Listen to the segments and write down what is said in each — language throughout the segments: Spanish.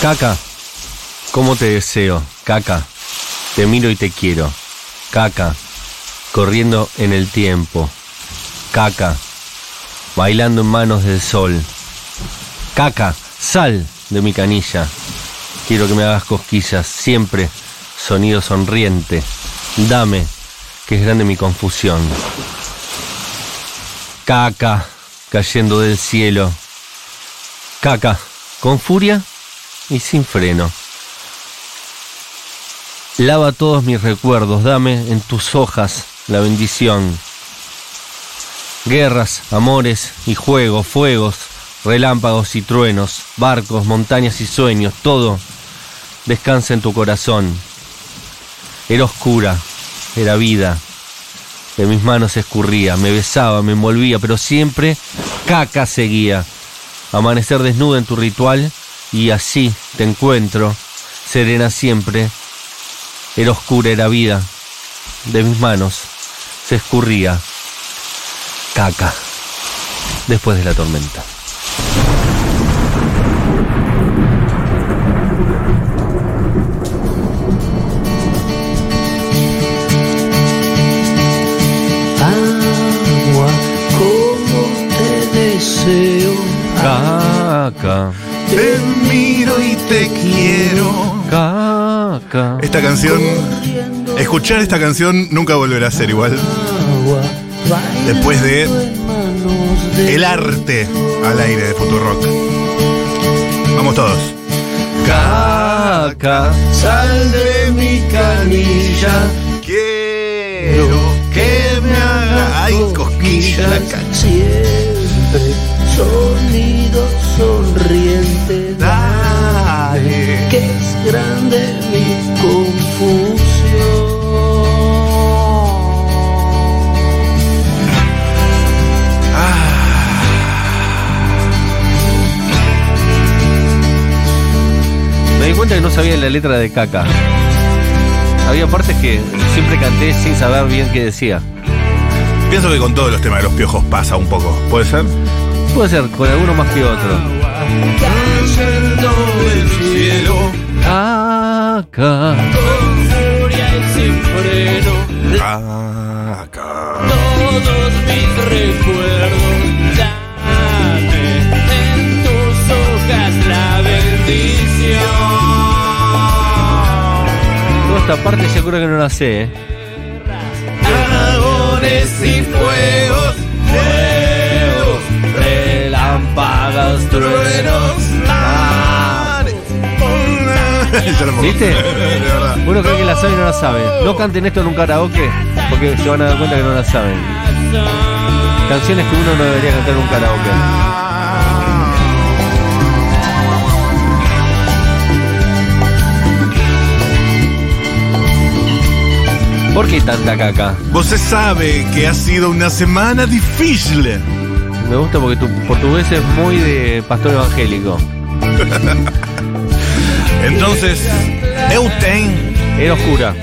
Caca, ¿cómo te deseo? Caca, te miro y te quiero. Caca, corriendo en el tiempo. Caca, bailando en manos del sol. Caca, sal de mi canilla. Quiero que me hagas cosquillas, siempre sonido sonriente. Dame, que es grande mi confusión. Caca, cayendo del cielo. Caca, con furia y sin freno. Lava todos mis recuerdos, dame en tus hojas la bendición. Guerras, amores y juegos, fuegos, relámpagos y truenos, barcos, montañas y sueños, todo descansa en tu corazón. Era oscura, era vida, de mis manos escurría, me besaba, me envolvía, pero siempre caca seguía. Amanecer desnuda en tu ritual y así te encuentro, serena siempre. Era oscura, era vida, de mis manos se escurría caca después de la tormenta. Esta canción, escuchar esta canción nunca volverá a ser igual. Después de El arte al aire de Futurock. Vamos todos. Caca, sal de mi canilla. Quiero que me haga ay cosquilla. Siempre sonido sonriente. Es grande mi confusión. me di cuenta que no sabía la letra de caca. Había partes que siempre canté sin saber bien qué decía. Pienso que con todos los temas de los piojos pasa un poco. ¿Puede ser? Puede ser con alguno más que otro. Cayendo del cielo. Caca. Con furia y sin freno. Acá. Todos mis recuerdos. Dame en tus hojas la bendición. Toda esta parte creo que no la sé, ¿eh? Dragones y fuegos, fuegos, relámpagos, truenos, ¿Viste? Uno cree que la sabe y no la sabe. No canten esto en un karaoke porque se van a dar cuenta que no la saben. Canciones que uno no debería cantar en un karaoke. ¿Por qué tanta caca? Vos se sabe que ha sido una semana difícil. Me gusta porque tu portugués es muy de pastor evangélico. Entonces, eu tenho Era oscura.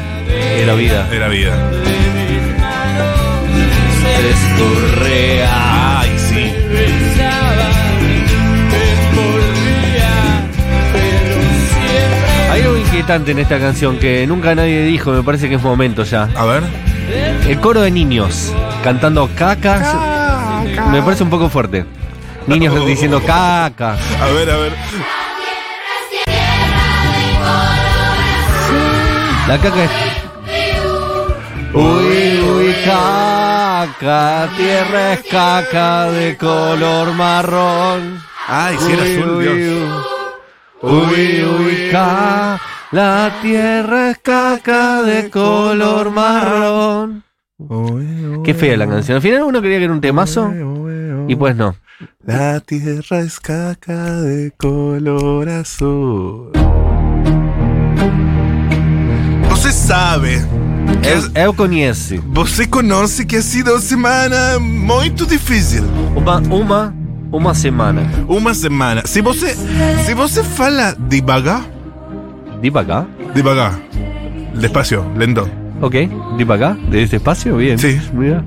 Era vida. era vida. Correa. Ay, sí. Hay algo inquietante en esta canción que nunca nadie dijo, me parece que es momento ya. A ver. El coro de niños cantando cacas me parece un poco fuerte. Niños diciendo caca. A ver, a ver. La caca es. Uy, uy, caca, tierra es caca de color marrón. Ay, sí, era Uy, azul, uy, Dios. Uy, uy, ca, la tierra es caca de color marrón. Qué fea la canción. Al final uno creía que era un temazo y pues no. La tierra es caca de color azul. Você sabe. Eu, eu conheço Você conhece que ha sido semana muito difícil. uma, uma, uma semana. Uma semana. Se você, se você fala devagar, Devagar. devagar, despacio, lento, Ok. Devagar. De ese espacio. Bien. Sí. Mira.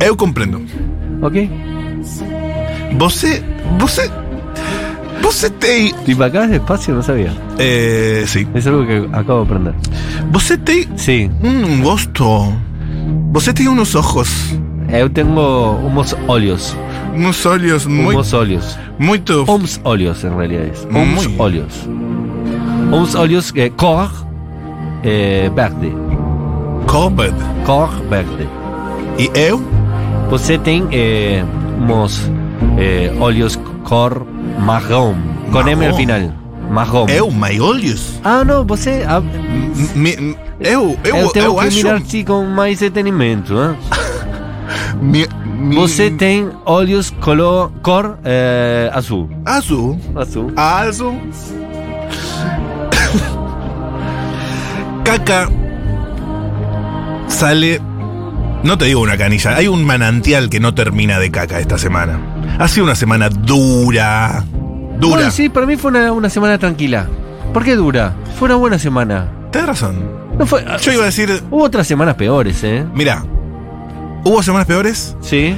eu compreendo. Ok. Você, você, ¿Y para acá despacio? No sabía. Eh, sí. Es algo que acabo de aprender. Você tem Sí. un gosto. Você tem unos ojos, Eu tengo unos óleos. unos olhos muy, Unos óleos. muito. Uns óleos en realidad es. Muy. óleos. Uns óleos que cor eh, verde. Covered. Cor verde. E eu? Você tem eh, unos eh, óleos cor marrón. Con M al final. Marrón. Eu, my olhos? Ah, não, você. Ah, Mi, eu, eu, eu tenho eu que acho. mirar te com mais detenimento. Hein? Mi, mi, Você tem olhos color cor eh, azul. Azul. Azul. Azul. Caca sale. No te digo una canilla, hay un manantial que no termina de caca esta semana. Ha sido una semana dura. Dura. Bueno, sí, para mí fue una, una semana tranquila. ¿Por qué dura? Fue una buena semana. Tienes razón. No fue, Yo iba a decir, Hubo otras semanas peores, ¿eh? mira, hubo semanas peores. Sí.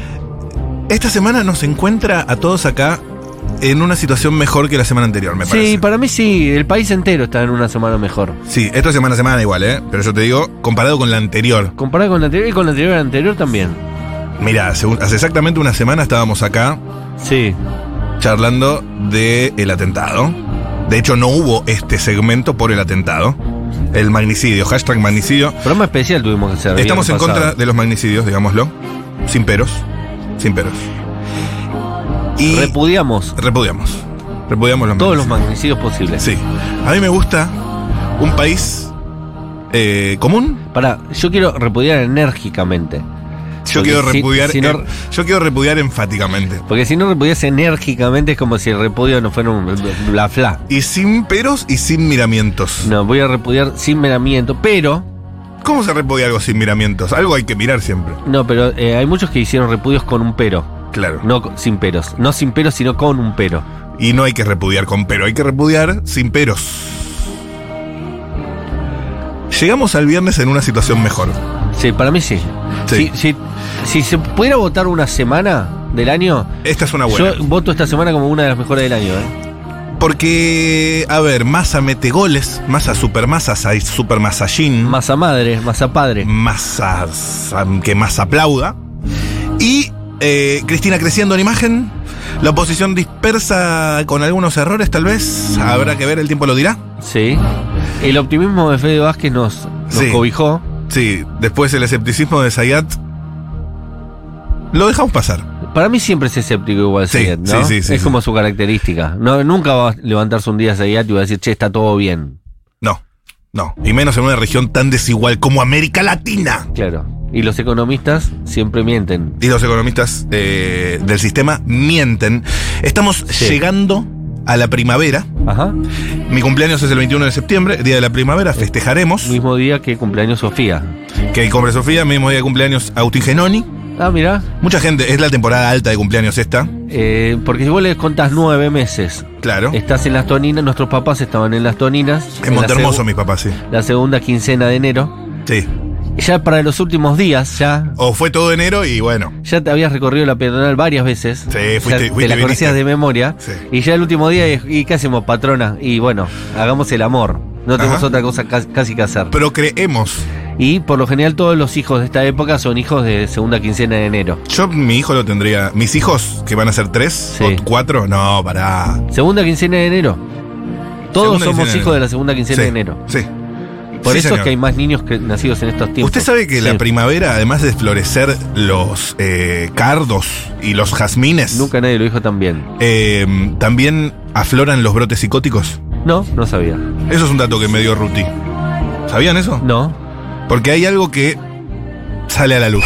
Esta semana nos encuentra a todos acá en una situación mejor que la semana anterior, me parece. Sí, para mí sí. El país entero está en una semana mejor. Sí, esta semana a semana igual, ¿eh? Pero yo te digo, comparado con la anterior. Comparado con la anterior y con la anterior la anterior también. Mira, hace, exactamente una semana estábamos acá Sí. charlando del el atentado. De hecho, no hubo este segmento por el atentado. El magnicidio, hashtag magnicidio. Programa especial tuvimos que hacer. el Estamos en viernes contra pasado. de los magnicidios, digámoslo. Sin peros. Sin peros. Y Repudiamos repudiamos. Repudiamos los todos los magnicidios. magnicidios posibles. Sí. A mí me gusta un país eh, común. Para, yo quiero repudiar enérgicamente. Yo quiero repudiar. si no- yo quiero repudiar enfáticamente. Porque si no repudias enérgicamente es como si el repudio no fuera un bla bla. Y sin peros y sin miramientos. No, voy a repudiar sin miramiento, pero. ¿Cómo se repudia algo sin miramientos? Algo hay que mirar siempre. No, pero eh, hay muchos que hicieron repudios con un pero. Claro. No sin peros. No sin peros, sino con un pero. Y no hay que repudiar con pero, hay que repudiar sin peros. Llegamos al viernes en una situación mejor. Sí, para mí sí. Sí. Si, si- si se pudiera votar una semana del año, Esta es una buena. yo voto esta semana como una de las mejores del año. ¿eh? Porque, a ver, Massa mete goles, Massa supermasa, Sai- super masallín, Masa madre, masa padre. Massa que más aplauda. Y eh, Cristina creciendo en imagen, la oposición dispersa con algunos errores tal vez, habrá que ver, el tiempo lo dirá. Sí. El optimismo de Fede Vázquez nos, nos Sí. cobijó. Sí, después el escepticismo de Zayat lo dejamos pasar. Para mí siempre es escéptico igual Sí, Zayat, ¿no? sí, sí, sí, es como su característica. No, nunca va a levantarse un día Zayat y va a decir, che, está todo bien. No, no. Y menos en una región tan desigual como América Latina. Claro. Y los economistas siempre mienten. Y los economistas eh, del sistema mienten. Estamos llegando a la primavera. Ajá. Mi cumpleaños es el 21 de septiembre, día de la primavera. Festejaremos. Mismo día que cumpleaños Sofía. Que Combre Sofía, mismo día de cumpleaños Agustín Genoni. Ah, mira. Mucha gente, es la temporada alta de cumpleaños esta. Eh, porque si vos le contás nueve meses, Claro. estás en las toninas, nuestros papás estaban en las toninas. En la Montermoso, mis papás, sí. La segunda quincena de enero. Sí. Ya para los últimos días, ya, O fue todo enero y bueno. ya te habías recorrido la peatonal varias veces. Sí, fuiste- te la conocías viniste. de memoria. Sí. Y ya el último día, y, y ¿qué hacemos, patrona? Y bueno, hagamos el amor. No tenemos otra cosa ca- casi que hacer. Pero creemos. Y por lo general todos los hijos de esta época son hijos de segunda quincena de enero. Yo, mi hijo lo tendría. Mis hijos, que van a ser tres Sí. o cuatro, no, pará. Segunda quincena de enero. Todos Segunda somos de hijos de la segunda quincena Sí, de enero. Sí. Por Sí, eso señor. es que hay más niños que nacidos en estos tiempos. Usted sabe que la primavera, además de florecer los eh, cardos y los jazmines, Nunca nadie lo dijo tan bien. eh, también afloran los brotes psicóticos. No, no sabía. Eso es un dato que me dio Ruti. ¿Sabían eso? No. Porque hay algo que sale a la luz.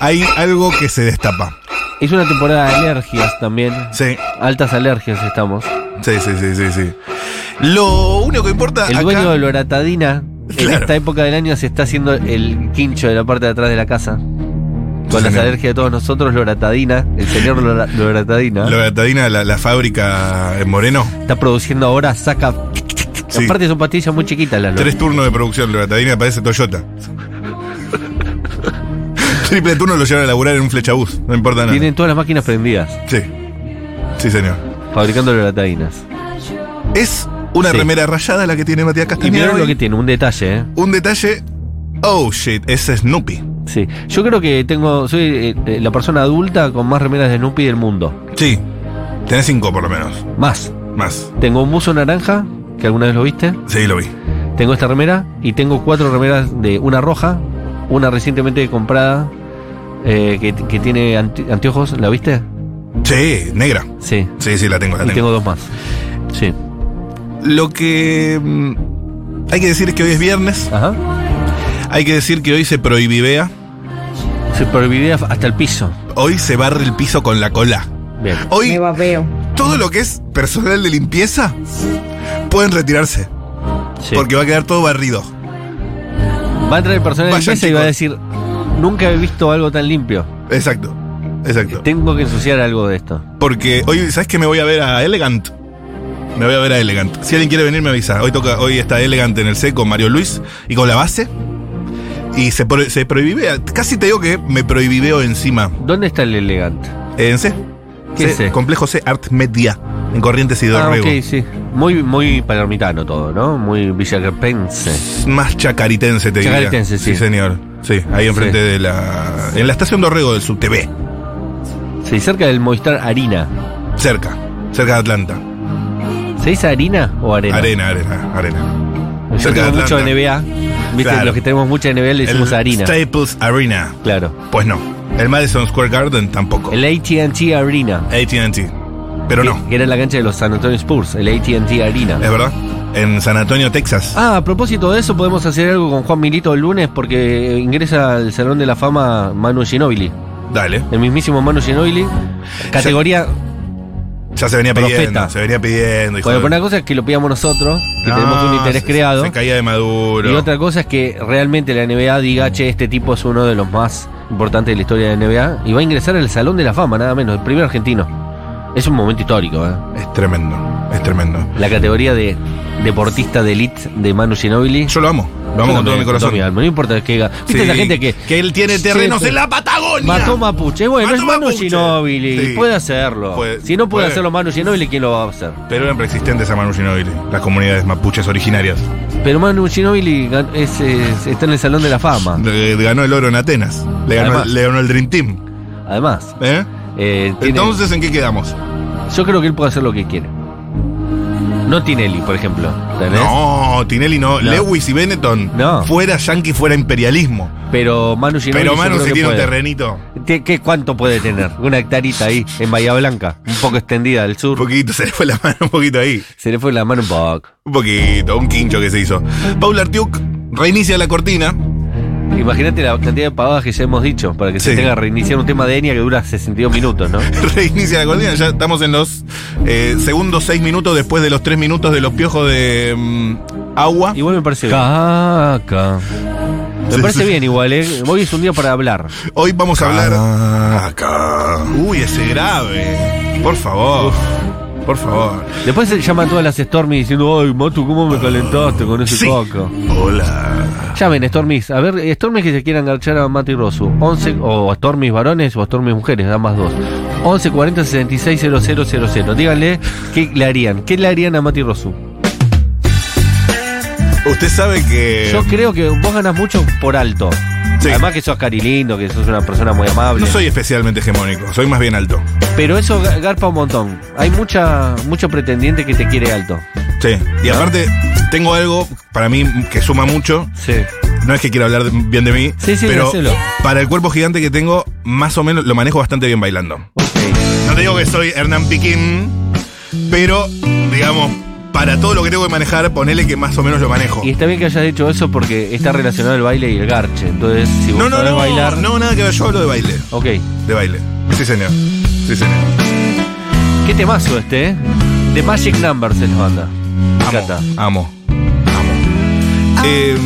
Hay algo que se destapa. Es una temporada de alergias también. Sí, Altas alergias estamos. sí, sí, sí, sí. sí. Lo único que importa El acá- dueño de Loratadina en Claro. esta época del año se está haciendo el quincho de la parte de atrás de la casa. Con las alergias de todos nosotros, Loratadina, el señor Lora- Loratadina, Loratadina, la, la fábrica en Moreno. está produciendo ahora, saca. Sí. Aparte son pastillas muy chiquitas las Tres turnos de producción, Loratadina parece Toyota. Triple turno lo llevan a laburar en un flechabús, no importa nada. Tienen todas las máquinas prendidas. Sí. Sí, señor. fabricando loratadinas. Es una Sí. remera rayada la que tiene Matías Y Castañeda. mirá lo hoy. que tiene, un detalle, ¿eh? Un detalle. Oh shit, es Snoopy. Sí. Yo creo que tengo. Soy eh, eh, la persona adulta con más remeras de Snoopy del mundo. Sí. Tenés cinco por lo menos. Más. Más. Tengo un buzo naranja, que alguna vez lo viste. Sí, lo vi. Tengo esta remera y tengo cuatro remeras de una roja, una recientemente comprada eh, que, que tiene ante- anteojos, ¿la viste? Sí, negra. Sí. Sí, sí, la tengo, la Y tengo. tengo dos más. Sí. Lo que mm, hay que decir es que hoy es viernes. Ajá. Hay que decir que hoy se prohibidea. Se prohibía hasta el piso. Hoy se barre el piso con la cola. Bien. Hoy Me babeo. todo lo que es personal de limpieza pueden retirarse. Sí. Porque va a quedar todo barrido. va a entrar el personal de Vayan, limpieza y va a decir: Nunca he visto algo tan limpio. Exacto. Exacto. Tengo que ensuciar algo de esto. Porque hoy, ¿sabes que me voy a ver a Elegant? Me voy a ver a Elegant. Si alguien quiere venir, me avisa. Hoy toca, hoy está Elegant en el C con Mario Luis y con la base. Y se, pro- se. Casi te digo que me prohibideo encima. ¿Dónde está el elegante? En C. ¿Qué C, C? Complejo C Art Media. En Corrientes y Ah, Dorrego. ok, sí. Muy, muy palermitano todo, ¿no? Muy villacarpense. Más chacaritense, te diría. Chacaritense, sí. Sí, señor. Sí, ahí enfrente Sí. de la. En la estación Dorrego del SubTV. Sí, cerca del Movistar Harina. Cerca. Cerca de Atlanta. ¿Se dice harina o arena? Arena, arena, arena. Yo Cerca de tengo mucho. NBA. ¿Viste? Claro. Los que tenemos mucha NBA le decimos El harina. Staples Arena. Claro. Pues no. El Madison Square Garden tampoco. El ATT Arena. ATT. Pero que, no. que era la cancha de los San Antonio Spurs. El ATT Arena. Es verdad. En San Antonio, Texas. Ah, a propósito de eso, podemos hacer algo con Juan Milito el lunes porque ingresa al Salón de la Fama Manu Ginóbili. Dale. El mismísimo Manu Ginóbili. Categoría. Ya se venía Profeta. pidiendo. Se venía pidiendo. hijo Bueno, de- una cosa es que lo pidamos nosotros, que No, tenemos un interés se- creado. Se caía de maduro. Y otra cosa es que realmente la NBA diga, che, este tipo es uno de los más importantes de la historia de la NBA y va a ingresar al Salón de la Fama, nada menos, el primer argentino. Es un momento histórico, ¿eh? Es tremendo. Es tremendo. La categoría de deportista de elite de Manu Ginóbili. Yo lo amo. Lo amo con todo mi corazón. toda mi alma, No importa que diga. ¿Viste Sí, la gente que. Que él tiene terrenos en la Patagonia. Mató mapuche. Bueno, Mató es Manu mapuche. Ginóbili. Sí. Puede hacerlo. Puede- si no puede, puede. hacerlo Manu Ginóbili, ¿quién lo va a hacer? Pero eran preexistentes a Manu Ginóbili, las comunidades mapuches originarias. Pero Manu Ginóbili es- es- está en el Salón de la Fama. Le ganó el oro en Atenas. Le ganó, Además. le ganó el Dream Team. Además, ¿Eh? eh, tiene- Entonces, ¿en qué quedamos? yo creo que él puede hacer lo que quiere. No Tinelli, por ejemplo. ¿entendés? No, Tinelli no. No. Lewis y Benetton. No. Fuera yankee, fuera imperialismo. Pero Manu Ginóbili. Pero Manu que tiene un terrenito. ¿Qué, cuánto puede tener? Una hectarita ahí, en Bahía Blanca, un poco extendida del Un sur. poquito, se le fue la mano un poquito ahí. Se le fue la mano un poco. Un poquito, un quincho que se hizo. Paula Artiuk reinicia la cortina. Imagínate la cantidad de pavadas que ya hemos dicho para que se tenga que reiniciar un tema de Enya que dura 62 minutos, ¿no? reinicia la cortina. Ya estamos en los eh, segundos seis minutos después de los tres minutos de los piojos de mm, agua. Igual me parece bien. Caca. Me Sí, parece sí. bien igual, ¿eh? Hoy es un día para hablar. Hoy vamos a hablar. Acá. Uy, ese grave. Por favor. Por favor. Después se llaman todas las Stormy diciendo, ay, Matu, ¿cómo me calentaste con ese Sí. caca? Hola. Llamen, Stormis. A ver, Stormis que se quieran enganchar a Mati Rosu. 11, o Stormis varones o Stormis mujeres, ambas dos. 11 40 66 000. Díganle qué le harían. ¿Qué le harían a Mati Rosu? Usted sabe que. Yo creo que vos ganas mucho por alto. Sí. Además que sos cari lindo, que sos una persona muy amable. No soy especialmente hegemónico, soy más bien alto. Pero eso ga- garpa un montón. Hay mucha mucho pretendiente que te quiere alto. Sí. Y aparte, tengo algo para mí que suma mucho. Sí. No es que quiera hablar bien de mí, Sí, sí, pero hacelo. para el cuerpo gigante que tengo, más o menos lo manejo bastante bien bailando. Ok. No te digo que soy Hernán Piquín, pero, digamos, para todo lo que tengo que manejar, ponele que más o menos lo manejo. Y está bien que hayas dicho eso porque está relacionado el baile y el garche. Entonces, si vos No, no, sabés no, bailar. no, nada que ver, yo hablo de baile. Ok. De baile. Sí, señor. Sí, señor. Qué temazo este, ¿eh? The Magic Numbers es la banda. Me encanta. Amo. Amo. Eh,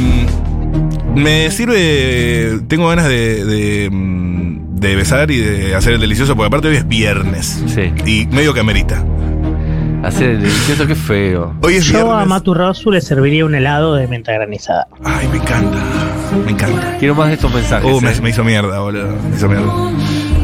me sirve. Tengo ganas de, de, mm, de besar y de hacer el delicioso, porque aparte hoy es viernes. Sí. Y medio que amerita. Hacer el delicioso, qué feo. Hoy es Yo a viernes. Matu Rosu le serviría un helado de menta granizada. Ay, me encanta. Me encanta. Quiero más de estos mensajes. Uh, me, ¿eh? me hizo mierda, boludo. Me hizo mierda.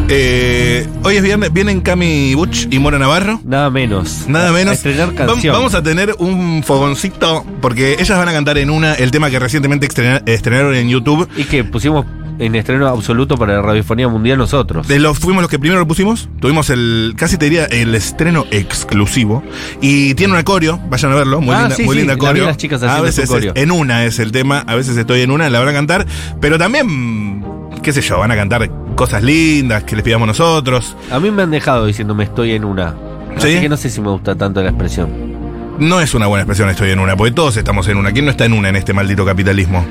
Eh, hoy es viernes, vienen Cami Butch y Mora Navarro. Nada menos. Nada A- menos. a estrenar Vam- canción. Vamos a tener un fogoncito, porque ellas van a cantar en una el tema que recientemente estrena- estrenaron en YouTube. Y que pusimos en estreno absoluto para la radiofonía mundial nosotros. De los, fuimos los que primero lo pusimos. Tuvimos el, casi te diría, el estreno exclusivo. Y tiene una coreo, vayan a verlo. Muy Ah, linda, sí, muy sí, linda la vi coreo. las chicas a veces es- en una es el tema, a veces estoy en una, la van a cantar. Pero también, qué sé yo, van a cantar cosas lindas que les pidamos nosotros. A mí me han dejado diciéndome estoy en una. ¿Sí? Así que no sé si me gusta tanto la expresión. No es una buena expresión estoy en una, porque todos estamos en una. ¿Quién no está en una en este maldito capitalismo?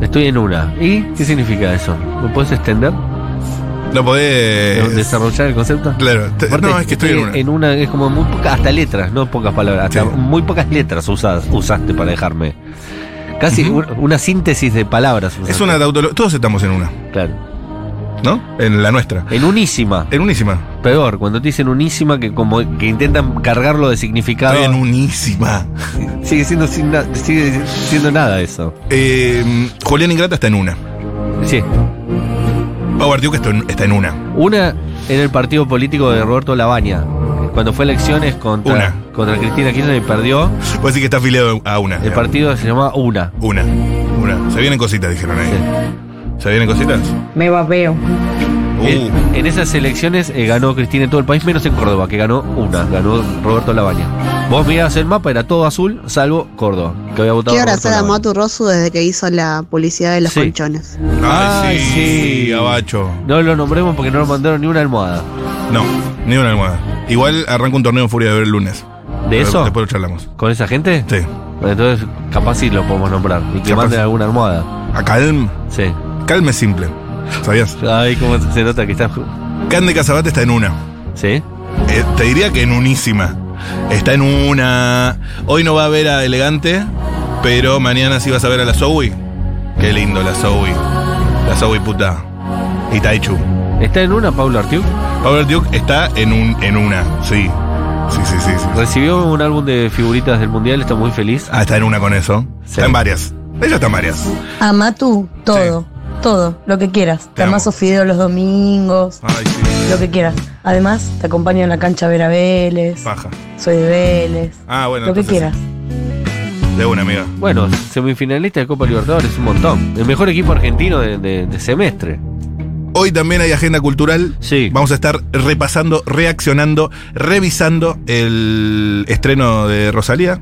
Estoy en una. ¿Y qué significa eso? ¿Me puedes extender? No podés. ¿Desarrollar el concepto? Claro, Aparte, no, es que estoy en una. es como muy pocas, hasta letras, no pocas palabras, hasta Sí. muy pocas letras usadas, usaste para dejarme. Casi una síntesis de palabras. Es usaste. una tautología. Todos estamos en una, Claro. ¿No? En la nuestra. En unísima. En unísima. Peor, cuando te dicen unísima, que como que intentan cargarlo de significado. Estoy en unísima. Sigue siendo, sin na- sigue siendo nada eso. Eh, Julián Ingrata está en una. Sí. Howard Duke está en, está en una. Una en el partido político de Roberto Labaña. Cuando fue elecciones contra, Una. contra Cristina Kirchner y perdió, Puede decir que está afiliado a una. el digamos. partido se llamaba Una. Una. Una. Se vienen cositas, dijeron ahí. Sí. ¿Se vienen cositas? Me babeo. Uh. En, en esas elecciones eh, ganó Cristina en todo el país, menos en Córdoba, que ganó una, ganó Roberto Labaña. Vos mirás el mapa, era todo azul, salvo Córdoba, que había votado Quiero Roberto agradecer a Labaña. Matu Rosu desde que hizo la publicidad de los Sí. colchones. Ay, Ay, sí, sí. Abacho. No lo nombremos porque no nos mandaron ni una almohada. No, ni una almohada. Igual arranca un torneo en Furia de ver el lunes. ¿De eso? Después lo charlamos. ¿Con esa gente? Sí. Entonces, capaz sí lo podemos nombrar. Y que Capaz. manden alguna almohada. A Calm. Sí. Calm es simple. ¿Sabías? Ay, cómo se nota que está. Can de Casabate está en una. ¿Sí? Eh, te diría que en unísima. Está en una. Hoy no va a ver a Elegante, pero mañana sí vas a ver a la Zoe. Qué lindo la Zoe. La Zoe puta. Y Taichu. ¿Está en una, Pablo Artiuk? Power Duke está en un en una, sí. Sí, sí, sí, sí. Recibió un álbum de figuritas del mundial, está muy feliz. Ah, está en una con eso. Sí. Está en varias. Ella está en varias. Ama tú, todo, todo, lo que quieras. Te amaso fideos los domingos, Ay, sí. lo que quieras. Además, te acompaño en la cancha a ver a Vélez. Paja. Soy de Vélez. Ah, bueno. lo que quieras. De una, amiga. Bueno, semifinalista de Copa Libertadores, un montón. El mejor equipo argentino de, de- de semestre. Hoy también hay agenda cultural. Sí. Vamos a estar repasando, reaccionando, revisando el estreno de Rosalía.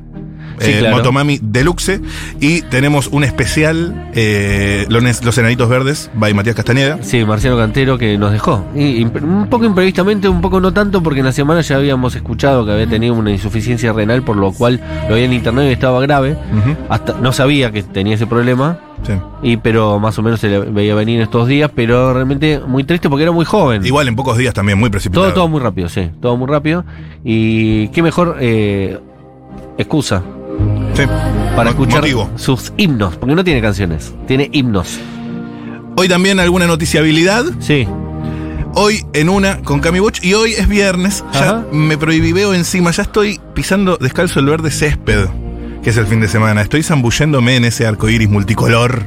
Sí, eh, claro. Motomami Deluxe. Y tenemos un especial, eh, Los, Los Enanitos Verdes, by Matías Castañeda. Sí, Marciano Cantero que nos dejó. Y, un poco imprevistamente, un poco no tanto, porque en la semana ya habíamos escuchado que había tenido una insuficiencia renal, por lo cual lo había en internet y estaba grave. Hasta no sabía que tenía ese problema, sí. y pero más o menos se le veía venir estos días, pero realmente muy triste porque era muy joven. Igual en pocos días también, muy precipitado. Todo, todo muy rápido, sí, todo muy rápido. Y qué mejor eh, excusa Sí. para escuchar motivo. sus himnos, porque no tiene canciones, tiene himnos. Hoy también alguna noticiabilidad. Sí, Hoy en una con Cami Butch y hoy es viernes. Ya me prohibiveo encima. Ya estoy pisando descalzo el verde césped, que es el fin de semana. Estoy zambulléndome en ese arco iris multicolor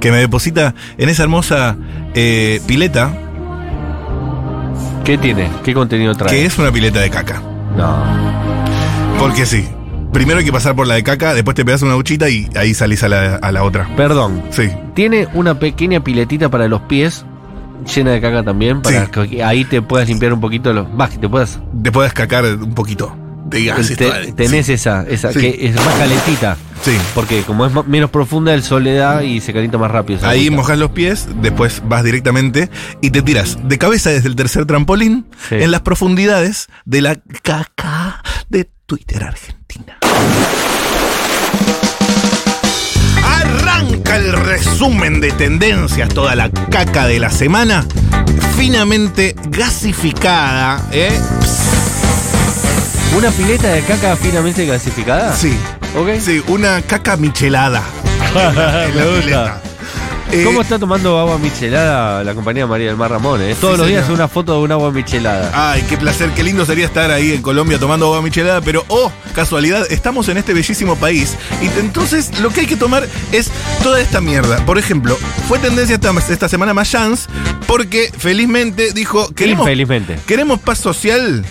que me deposita en esa hermosa eh, pileta, ¿qué tiene? ¿Qué contenido trae? que es una pileta de caca. No. Porque sí. Primero hay que pasar por la de caca, después te pegas una duchita y ahí salís a la, a la otra. Perdón, Sí. tiene una pequeña piletita para los pies, llena de caca también, para Sí. que ahí te puedas limpiar un poquito los. Vas, que te puedas. Te puedes cacar un poquito. De gases, te- tenés esa, esa Sí. que es más calentita. Sí. Porque como es ma- menos profunda, el sol le da y se calienta más rápido. esa Ahí agüita. mojas los pies, después vas directamente y te tiras de cabeza desde el tercer trampolín Sí. en las profundidades de la caca de Twitter Argentina. Arranca el resumen de tendencias, toda la caca de la semana, finamente gasificada, ¿eh? ¿Una pileta de caca finamente clasificada? Sí, ¿Ok? sí, una caca michelada. en la Me gusta. pileta. Eh, ¿Cómo está tomando agua michelada la compañía María del Mar Ramón? eh? Todos Sí, los días señor. una foto de un agua michelada. Ay, qué placer, qué lindo sería estar ahí en Colombia tomando agua michelada, pero oh, casualidad, estamos en este bellísimo país y entonces lo que hay que tomar es toda esta mierda. Por ejemplo, fue tendencia esta, esta semana Mayans porque felizmente dijo, queremos, Infelizmente. queremos paz social,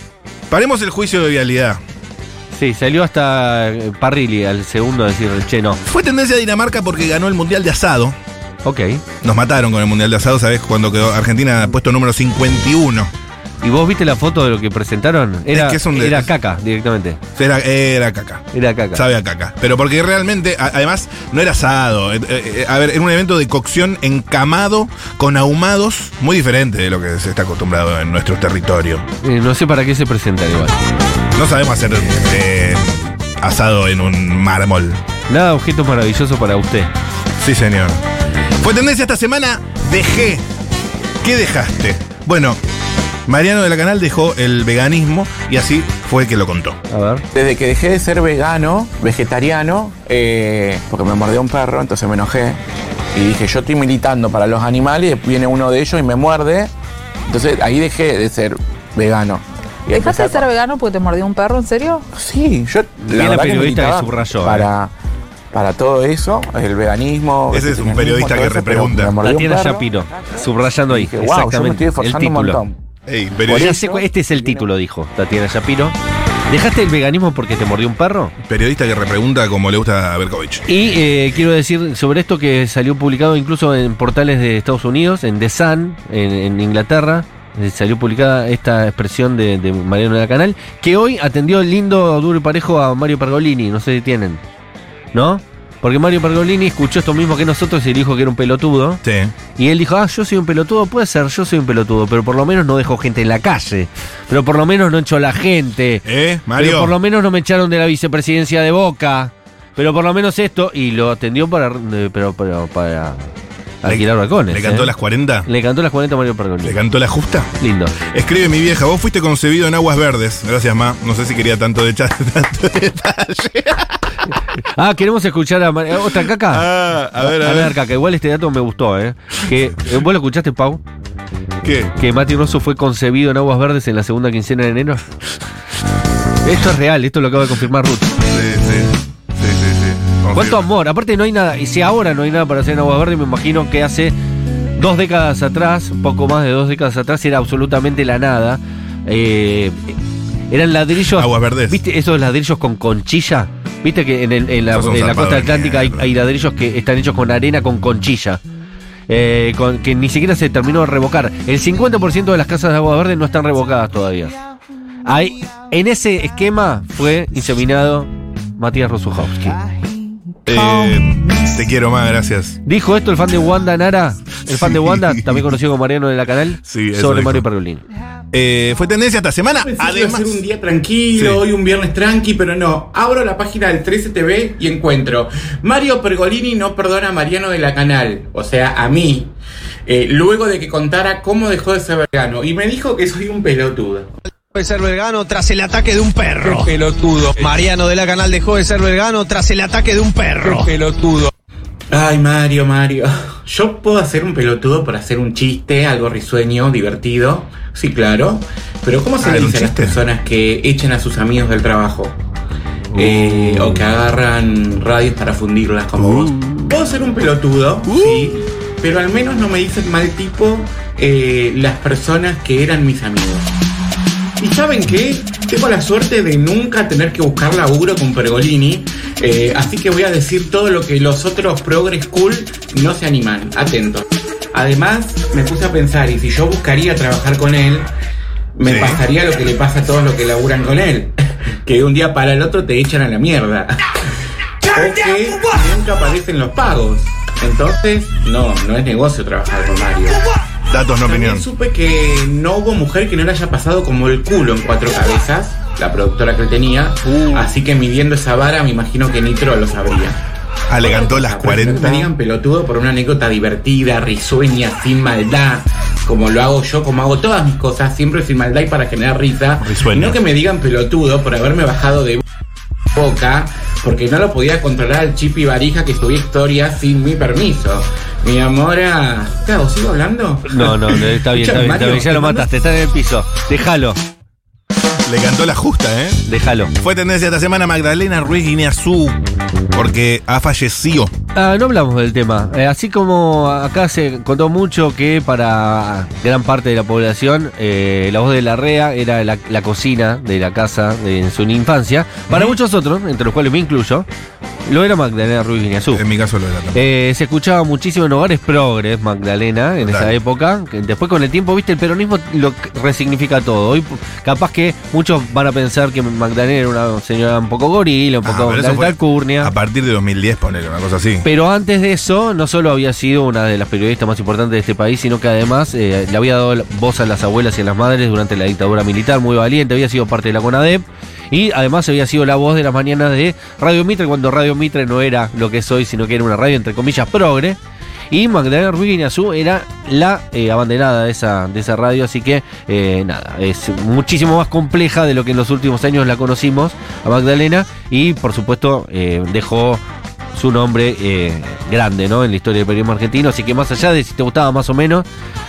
paremos el juicio de vialidad. Sí, salió hasta eh, Parrilli al segundo a decir, che, no. Fue tendencia Dinamarca porque ganó el Mundial de Asado. Ok. Nos mataron con el Mundial de Asado, ¿sabes? Cuando quedó Argentina puesto número 51. ¿Y vos viste la foto de lo que presentaron? Era, que es un de- era caca directamente. Era, era caca. Era caca. Sabe a caca. Pero porque realmente, a- además, no era asado. Eh, eh, a ver, era un evento de cocción encamado con ahumados, muy diferente de lo que se está acostumbrado en nuestro territorio. Eh, no sé para qué se presentan igual. No sabemos hacer eh, asado en un mármol. Nada objeto maravilloso para usted. Sí, señor. Fue tendencia esta semana, dejé. ¿Qué dejaste? Bueno, Mariano de la Canal dejó el veganismo y así fue que lo contó. A ver. Desde que dejé de ser vegano, vegetariano, eh, porque me mordió un perro, entonces me enojé. Y dije, yo estoy militando para los animales, y viene uno de ellos y me muerde. Entonces ahí dejé de ser vegano. ¿Dejaste de ser vegano porque te mordió un perro? ¿En serio? Sí, yo la verdad que periodista que subrayó, eh. Para, todo eso, el veganismo. Ese es un periodista que repregunta. Tatiana. Shapiro, subrayando ahí. Dije, wow, yo me exactamente. estoy el esforzando un título. montón. Ey, Por periodista, eso- Ese- este es el título, dijo Tatiana Shapiro. ¿Dejaste el veganismo porque te mordió un perro? periodista que repregunta como le gusta a Berkovich. Y eh, quiero decir sobre esto que salió publicado incluso en portales de Estados Unidos, en The Sun, en, en Inglaterra. eh, Salió publicada esta expresión de, de Mariano de la Canal, que hoy atendió el lindo, duro y parejo a Mario Pergolini. No sé si tienen. ¿No? Porque Mario Pergolini escuchó esto mismo que nosotros y dijo que era un pelotudo. Sí. Y él dijo, ah, yo soy un pelotudo, puede ser, yo soy un pelotudo, pero por lo menos no dejo gente en la calle. Pero por lo menos no echo a la gente. ¿Eh, Pero Mario? por lo menos no me echaron de la vicepresidencia de Boca. Pero por lo menos esto, y lo atendió para, eh, pero, pero para alquilar balcones. ¿Le cantó ¿eh? las 40? Le cantó las 40 a Mario Pergolini. ¿Le cantó la justa? Lindo. Escribe mi vieja, vos fuiste concebido en aguas verdes. Gracias, Ma. No sé si quería tanto, de tanto detalle. Ah, queremos escuchar a Mar- otra caca. Ah, a ver, a ver. caca. Igual este dato me gustó, ¿eh? Que, eh, ¿Vos lo escuchaste, Pau? ¿Qué? Que Mati Rosso fue concebido en Aguas Verdes en la segunda quincena de enero. Esto es real, esto lo acaba de confirmar Ruth. Sí, sí. ¿Cuánto amor? Aparte no hay nada, y si ahora no hay nada para hacer en Aguas Verdes, me imagino que hace dos décadas atrás, poco más de dos décadas atrás, era absolutamente la nada. Eh, eran ladrillos. Aguas verdes. ¿Viste esos ladrillos con conchilla? ¿Viste que en, el- en la, en costa atlántica hay, ladrillos que están hechos con arena con conchilla? Eh, con- que ni siquiera se terminó de revocar. El 50% de las casas de Agua Verde no están revocadas todavía. Ahí, en ese esquema fue inseminado Matías Rosuchowski. Eh, te quiero más, gracias. Dijo esto el fan de Wanda Nara, el fan de. Wanda, también conocido como Mariano de la Canal, Sí, sobre dijo. Mario Pergolini. Eh, fue tendencia esta semana. Pensé que iba a Además, ser un día tranquilo, Sí. hoy un viernes tranqui, pero no. Abro la página del 13 TV y encuentro Mario Pergolini no perdona a Mariano de la Canal, o sea, a mí, eh, luego de que contara cómo dejó de ser vegano. Y me dijo que soy un pelotudo. De ser vegano tras el ataque de un perro. pelotudo. Mariano de la Canal dejó de ser vegano tras el ataque de un perro. pelotudo. Ay, Mario, Mario. Yo puedo hacer un pelotudo por hacer un chiste, algo risueño, divertido. Sí, claro. Pero ¿cómo se Ah, le ¿era un dice a las personas que echen a sus amigos del trabajo? Eh, o que agarran radios para fundirlas como vos. Puedo ser un pelotudo, sí. Pero al menos no me dicen mal tipo eh, las personas que eran mis amigos. ¿Y saben qué? Tengo la suerte de nunca tener que buscar laburo con Pergolini, eh, así que voy a decir todo lo que los otros Progress Cool no se animan. Atentos. Además, me puse a pensar, y si yo buscaría trabajar con él, me Sí. pasaría lo que le pasa a todos los que laburan con él. Que de un día para el otro te echan a la mierda. O que nunca aparecen los pagos. Entonces, no, no es negocio trabajar con Mario. Datos, no También opinión. supe que no hubo mujer que no le haya pasado como el culo en cuatro cabezas, la productora que él tenía. Así que midiendo esa vara, me imagino que Nitro lo sabría. Le cantó las Ah, prefiero 40. Que me digan pelotudo por una anécdota divertida, risueña, sin maldad, como lo hago yo, como hago todas mis cosas, siempre sin maldad y para generar risa. Risueño. Y no que me digan pelotudo por haberme bajado de boca, porque no lo podía controlar el chip y varija que subía historias sin mi permiso. Mi amor, ah, ¿qué hago? ¿Sigo hablando? No, no, no, está bien, está bien, está bien, ya lo mataste, está en el piso. Déjalo, Le cantó la justa, ¿eh? déjalo. Fue tendencia esta semana Magdalena Ruiz Guineazú, porque ha fallecido. Ah, no hablamos del tema. Eh, así como acá se contó mucho que para gran parte de la población eh, la voz de la REA era la, la cocina de la casa de, en su infancia, para muchos otros, entre los cuales me incluyo, lo era Magdalena Ruiz Guineazú. En mi caso lo era también. Eh, se escuchaba muchísimo en hogares progres, Magdalena, en Total. esa época. que Después con el tiempo, viste, el peronismo lo resignifica todo. Hoy capaz que muchos van a pensar que Magdalena era una señora un poco gorila, un Ah, poco de alcurnia. A partir de 2010, ponele una cosa así. Pero antes de eso, no solo había sido una de las periodistas más importantes de este país, sino que además eh, le había dado voz a las abuelas y a las madres durante la dictadura militar, muy valiente, había sido parte de la CONADEP. Y además había sido la voz de las mañanas de Radio Mitre, cuando Radio Mitre no era lo que es hoy, sino que era una radio, entre comillas, progre. Y Magdalena Ruiz era la eh, abanderada de esa, de esa radio, así que eh, nada, es muchísimo más compleja de lo que en los últimos años la conocimos a Magdalena y por supuesto eh, dejó su nombre eh, grande ¿no? en la historia del periodismo argentino, así que más allá de si te gustaba más o menos,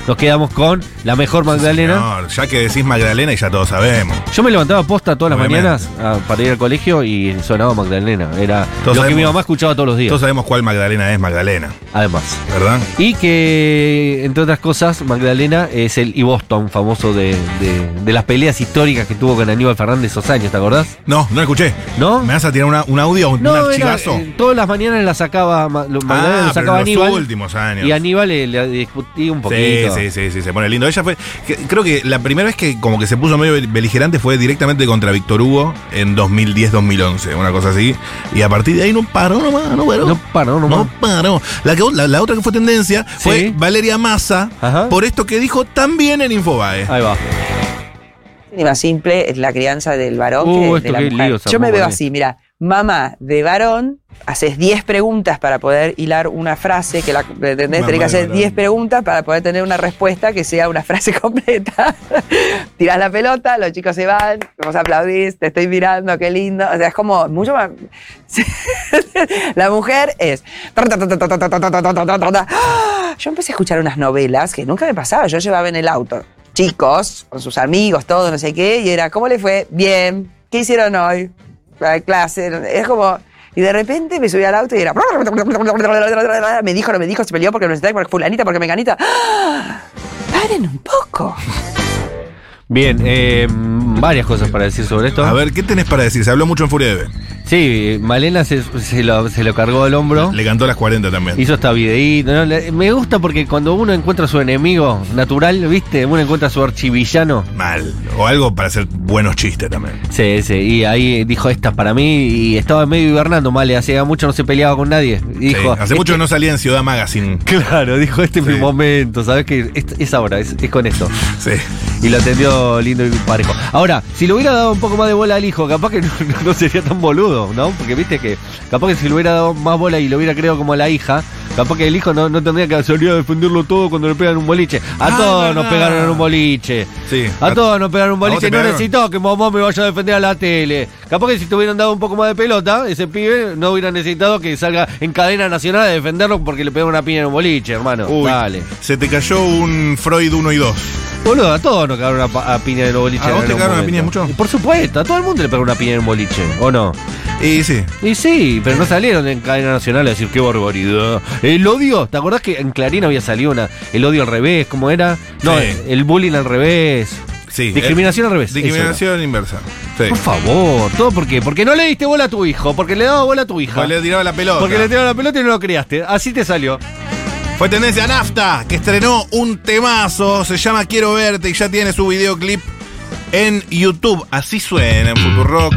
nos quedamos con la mejor Magdalena. Señor, ya que decís Magdalena y ya todos sabemos. Yo me levantaba posta todas las mañanas ah, para ir al colegio y sonaba Magdalena. Era Todos lo que mi mamá escuchaba todos los días. Todos sabemos cuál Magdalena es Magdalena, Además. ¿verdad? Y que, entre otras cosas, Magdalena es el y Boston famoso de, de- de las peleas históricas que tuvo con Aníbal Fernández esos años, ¿te acordás? No, no escuché. ¿No? ¿Me vas a tirar una- un audio, un, un No, era, archivazo? eh, todas las mañanas la sacaba, Ma- lo- Magdalena ah, lo pero sacaba en los Aníbal. últimos años. Y Aníbal le, le discutía un Sí, poquito. sí, sí, sí, se pone lindo. Ella fue, que- creo que la primera vez que como que se puso medio beligerante fue directamente contra Víctor Hugo en 2010-2011, una cosa así. Y a partir de ahí no paró nomás, no paró. No paró nomás. No paró. La, que, la, la otra que fue tendencia fue Sí. Valeria Massa, Ajá. por esto que dijo también en Infobae. Ahí va. Ni más simple es la crianza del varón Uh, que esto de la qué mujer. lío se Yo me veo así, mira, mamá de varón, haces 10 preguntas para poder hilar una frase, que la Tenés que hacer varón. 10 preguntas para poder tener una respuesta que sea una frase completa. Tirás la pelota, los chicos se van, vamos a aplaudir, te estoy mirando, qué lindo. O sea, es como mucho más. la mujer es. Yo empecé a escuchar unas novelas que nunca me pasaba. Yo llevaba en el auto chicos, con sus amigos, todo, no sé qué, y era, ¿cómo le fue? Bien. ¿Qué hicieron hoy? La clase. Es como. Y de repente me subí al auto y era. Me dijo, no me dijo, se peleó porque no sé, porque fulanita, porque meganita. ¡Ah! Paren un poco. Bien, eh, varias cosas para decir sobre esto. A ver, ¿qué tenés para decir? Se habló mucho en Furia de Sí, Malena se, se lo, se lo cargó al hombro. Le cantó las 40 también. Hizo esta videíto. Me gusta porque cuando uno encuentra a su enemigo natural, ¿viste? Uno encuentra a su archivillano. Mal. O algo para hacer buenos chistes también. Sí, sí. Y ahí dijo, esta es para mí. Y estaba medio hibernando, Male. Hacía mucho no se peleaba con nadie. Y Sí, dijo, hace "Este- mucho no salía en Ciudad Magazine. Claro, dijo, este es Sí. mi momento. ¿Sabes qué? Es, es ahora, es, es con esto. Sí. Y lo atendió lindo y parejo. Ahora, si le hubiera dado un poco más de bola al hijo, capaz que no, no sería tan boludo, ¿no? Porque viste que, capaz que si le hubiera dado más bola y lo hubiera creado como a la hija, capaz que el hijo no, no tendría que salir a defenderlo todo cuando le pegan un boliche. A Ah, todos nos pegaron en un boliche. Sí. A todos nos pegaron un boliche. No necesito que mamá me vaya a defender a la tele. Capaz que si te hubieran dado un poco más de pelota, ese pibe no hubiera necesitado que salga en cadena nacional a defenderlo porque le pegaron una piña en un boliche, hermano. Uy, Dale. se te cayó un Freud 1 y 2. Boludo, a todos nos cagaron una a piña en un boliche. ¿A vos te cagaron a piña mucho? Por supuesto, a todo el mundo le pegó una piña en un boliche, ¿o no? Y sí. Y sí, pero no salieron en cadena nacional a decir qué barbaridad. El odio, ¿te acordás que en Clarín había salido una, el odio al revés? ¿Cómo era? No, Sí. el bullying al revés. Sí. Discriminación Eh, al revés. Discriminación inversa. Sí. Por favor, todo por qué? Porque no le diste bola a tu hijo, porque le daba bola a tu hija. Porque le tiraba la pelota. Porque le tiraron la pelota y no lo criaste. Así te salió. Fue tendencia Nafta, que estrenó un temazo, se llama Quiero Verte y ya tiene su videoclip en YouTube. Así suena en Futurock.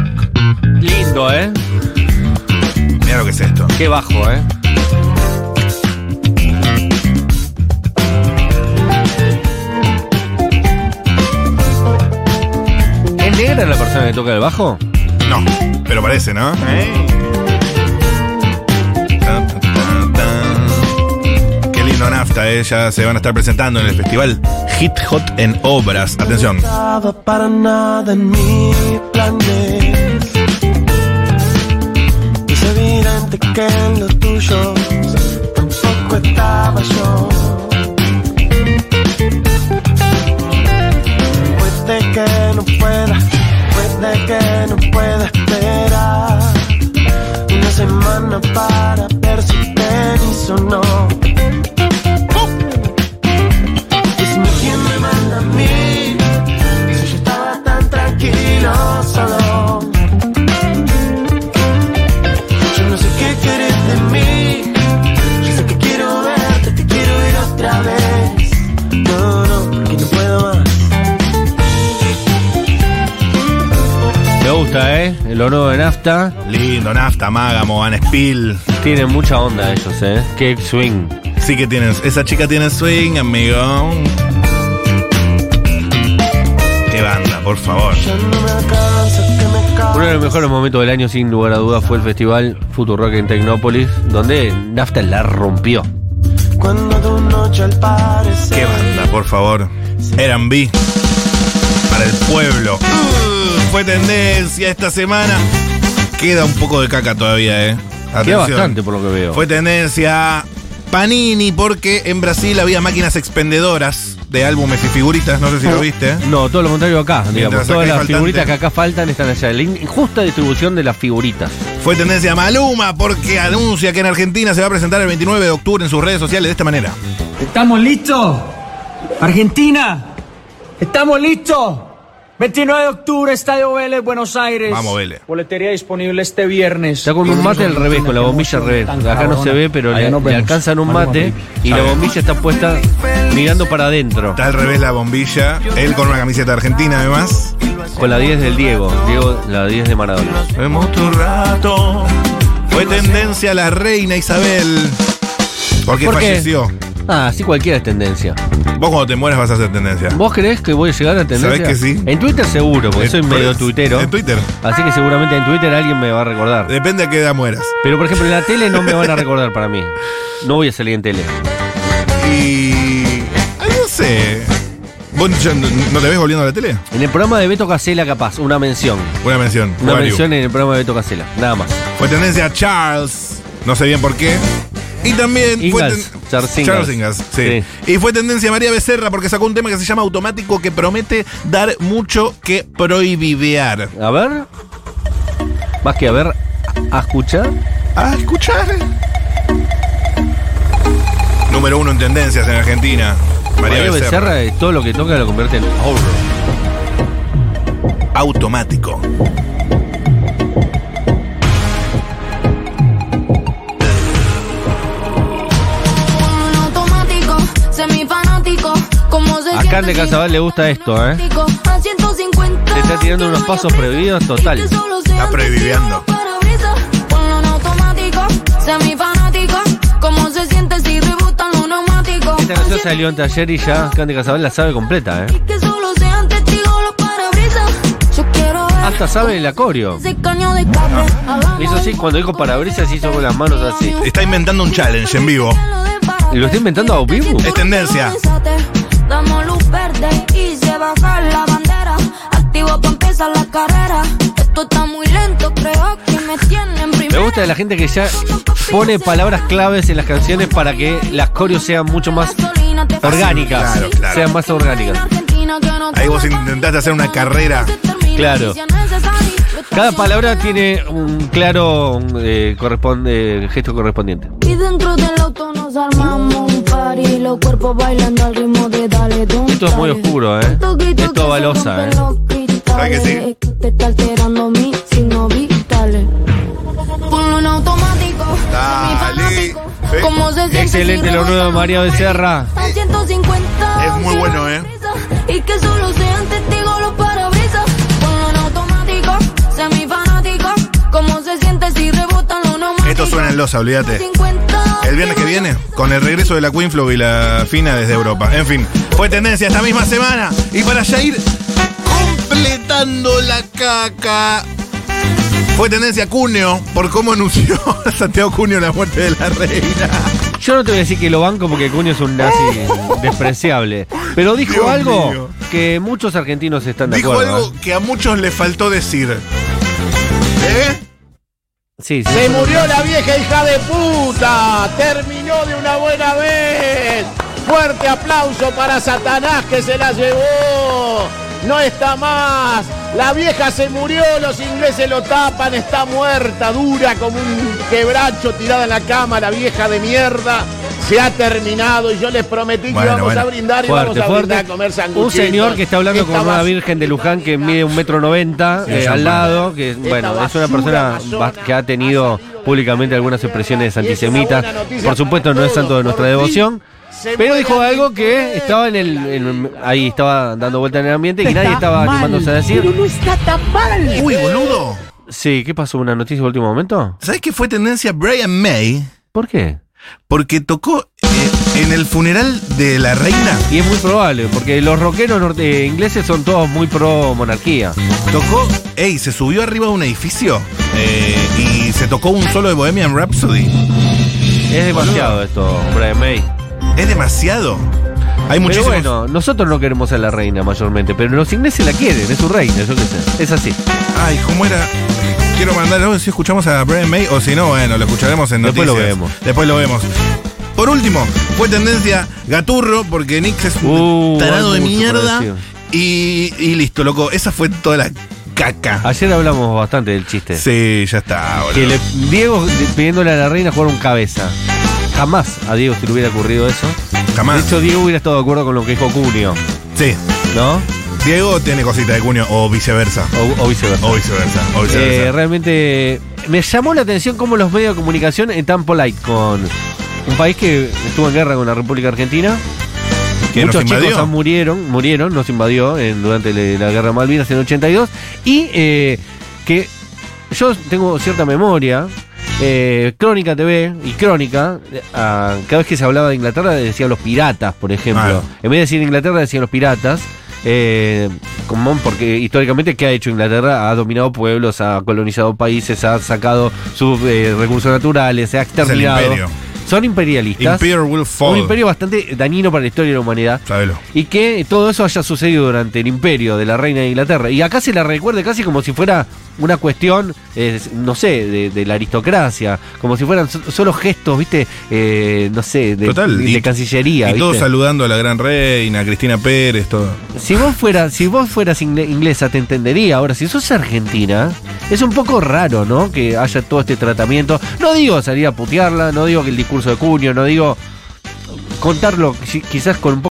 Lindo, ¿eh? Mira lo que es esto. Qué bajo, ¿eh? Negra la persona que toca el bajo? No, pero parece, ¿no? Tan, tan, tan, tan. Qué lindo Nafta, eh. Ya se van a estar presentando en el festival Hit Hot en Obras. Atención. estaba para nada en mi planes. Es evidente que en lo tuyo tampoco estaba mayor. Puede que no pueda esperar una semana para ver si tenis o no. Gusta, ¿eh? Nuevo de Nafta. Lindo, Nafta, Mágamo, Van Spill. Tienen mucha onda ellos, ¿eh? Qué swing. Sí que tienen. Esa chica tiene swing, amigo. Qué banda, por favor. Uno de los mejores momentos del año, sin lugar a dudas, fue el festival Futurock en Tecnópolis, donde Nafta la rompió. Cuando tu noche al parecer. Qué banda, por favor. Eran B. Para el pueblo. Fue tendencia esta semana. Queda un poco de caca todavía, eh. Queda Atención. bastante por lo que veo. Fue tendencia Panini porque en Brasil había máquinas expendedoras de álbumes y figuritas. No sé si lo viste, ¿eh? No, todo lo contrario acá, digamos. Todas hay las faltante. figuritas que acá faltan están allá. La injusta distribución de las figuritas. Fue tendencia Maluma porque anuncia que en Argentina se va a presentar el 29 de octubre en sus redes sociales de esta manera. ¿Estamos listos? Argentina, ¿estamos listos? 29 de octubre, Estadio Vélez, Buenos Aires. Vamos, Vélez. Boletería disponible este viernes. Está con un mate al revés, con la bombilla al revés. Acá no se ve, pero le, le alcanzan un mate y la bombilla está puesta mirando para adentro. Está al revés la bombilla. Él con una camiseta argentina, además. Con la 10 del Diego. Diego, la 10 de Maradona. Vemos tu rato. Fue tendencia la reina Isabel. Porque ¿Por qué? Ah, sí, cualquiera es tendencia. Vos cuando te mueras vas a hacer tendencia. ¿Vos creés que voy a llegar a tendencia? ¿Sabés que sí? En Twitter seguro, porque soy medio eso. tuitero. En Twitter. Así que seguramente en Twitter alguien me va a recordar. Depende a qué edad mueras. Pero por ejemplo en la tele no me van a recordar para mí. No voy a salir en tele. Y. ay, No sé. ¿Vos ya no no te ves volviendo a la tele? En el programa de Beto Casela, capaz, una mención. Buena mención. Una mención en el programa de Beto Casela, nada más. Fue tendencia Charles. No sé bien por qué. Y también fue Ingalls, Charles Ingalls. Charles Ingalls, sí. Y fue tendencia María Becerra porque sacó un tema que se llama Automático que promete dar mucho que prohibidear. A ver. Más que a ver, a escuchar. A escuchar. Número uno en tendencias en Argentina. María, María Becerra. Becerra, eh, todo lo que toca lo convierte en oro. Automático, A Can de Casabal le gusta esto, ¿eh? A 150. Se está tirando unos pasos prohibidos total. Está en neumáticos. Esta canción salió antes ayer y ya Can de Casabal la sabe completa, ¿eh? Hasta sabe el acorio. Hagamos Hizo así, cuando dijo parabrisas hizo con las manos así. Está inventando un challenge en vivo. ¿Lo está inventando a vivo? Es tendencia. Empezar la carrera. Esto está muy lento, creo que me tienen Me primero. gusta de la gente que ya pone palabras claves en las canciones para que las coreos sean mucho más orgánicas. Claro, claro. Sean más orgánicas. Ahí vos intentaste hacer una carrera. Claro. Cada palabra tiene un claro eh, corresponde, gesto correspondiente. Y dentro del auto nos armamos un party. Los cuerpos bailando al ritmo de dale. Esto es muy oscuro, ¿eh? Esto es balosa, ¿eh? ¿Sabes que sí? Te está alterando. Ponlo automático. Dale. Como se siente Excelente si lo nuevo de María Becerra. A 150. Es muy bueno, ¿eh? Y que solo sean testigos los parabrisas. Ponlo en automático, semifanático. Como se siente si rebotan los neumáticos. Esto suena en losa, olvídate. 50. El viernes que viene, con el regreso de la Queen Flow y la Fina desde Europa. En fin, fue tendencia esta misma semana. Y para ya ir completando la caca. Fue tendencia Cuneo por cómo anunció Santiago Cuneo la muerte de la reina. Yo no te voy a decir que lo banco porque Cuño es un nazi despreciable. Pero dijo Dios algo mío. que muchos argentinos están de Dijo acuerdo. algo ¿eh? que a muchos les faltó decir. ¿Eh? Sí, sí. Se murió la vieja hija de puta. Terminó de una buena vez. Fuerte aplauso para Satanás que se la llevó. No está más. La vieja se murió, los ingleses lo tapan, está muerta, dura como un quebracho tirada en la cama, la vieja de mierda. Se ha terminado y yo les prometí que íbamos bueno. a brindar y Fuerte, vamos a fuerte. brindar a comer Un sanguchitos. señor que está hablando con una virgen de Luján que mide un metro noventa Sí, eh, al lado, que bueno, es una persona que ha tenido públicamente algunas expresiones antisemitas. Por supuesto no es santo de nuestra devoción. Pero dijo algo que estaba en el, en- ahí estaba dando vuelta en el ambiente y nadie estaba animándose a decir. no está tan mal. Uy, boludo. Sí, ¿qué pasó? ¿Una noticia de último momento? ¿Sabes qué fue tendencia Brian May? ¿Por qué? Porque tocó eh, en el funeral de la reina. Y es muy probable, porque los rockeros norte- eh, ingleses son todos muy pro monarquía. Tocó, ey, se subió arriba de un edificio eh, y se tocó un solo de Bohemian Rhapsody. Es demasiado esto, Brian May. Es demasiado. Hay Pero muchísimos. bueno, nosotros no queremos a la reina mayormente, pero los ingleses la quieren, es su reina, yo qué sé. Es así. Ay, ¿cómo era? Quiero mandar algo si escuchamos a Brian May o si no, bueno, lo escucharemos en Después noticias. lo vemos. Después lo vemos. Por último, fue tendencia Gaturro porque Nix es un Uh, tarado de mierda. Y, y listo, loco. Esa fue toda la caca. Ayer hablamos bastante del chiste. Sí, ya está, boludo. Que le- Diego pidiéndole a la reina jugar un cabeza. Jamás a Diego se le hubiera ocurrido eso. Jamás. De hecho, Diego hubiera estado de acuerdo con lo que dijo Cunio, Sí. ¿no? Diego tiene cositas de cuño o viceversa. O, o viceversa. O viceversa. O Eh, realmente me llamó la atención cómo los medios de comunicación están polite con un país que estuvo en guerra con la República Argentina. Que nos Muchos chicos murieron, murieron, nos invadió en- durante la guerra de Malvinas en el 82. Y eh, que yo tengo cierta memoria. Eh, Crónica TV y Crónica, eh, ah, cada vez que se hablaba de Inglaterra decían los piratas, por ejemplo. Ah. En vez de decir Inglaterra decían los piratas. eh, como porque históricamente, ¿qué ha hecho Inglaterra? Ha dominado pueblos, ha colonizado países, ha sacado sus eh, recursos naturales, se ha exterminado. Son imperialistas. Imperial will fall. Un imperio bastante dañino para la historia de la humanidad. Sabelo. Y que todo eso haya sucedido durante el imperio de la reina de Inglaterra. Y acá se la recuerde casi como si fuera una cuestión, eh, no sé, de, de la aristocracia. Como si fueran so- solo gestos, ¿viste? Eh, no sé, de, Total. de Y- cancillería. Y todos ¿viste? saludando a la gran reina, a Cristina Pérez, todo. Si vos fueras, si vos fueras ingle- inglesa, te entendería. Ahora, si sos argentina, es un poco raro, ¿no? Que haya todo este tratamiento. No digo salir a putearla, no digo que el discurso de cuño, no digo contarlo qui- quizás con un poco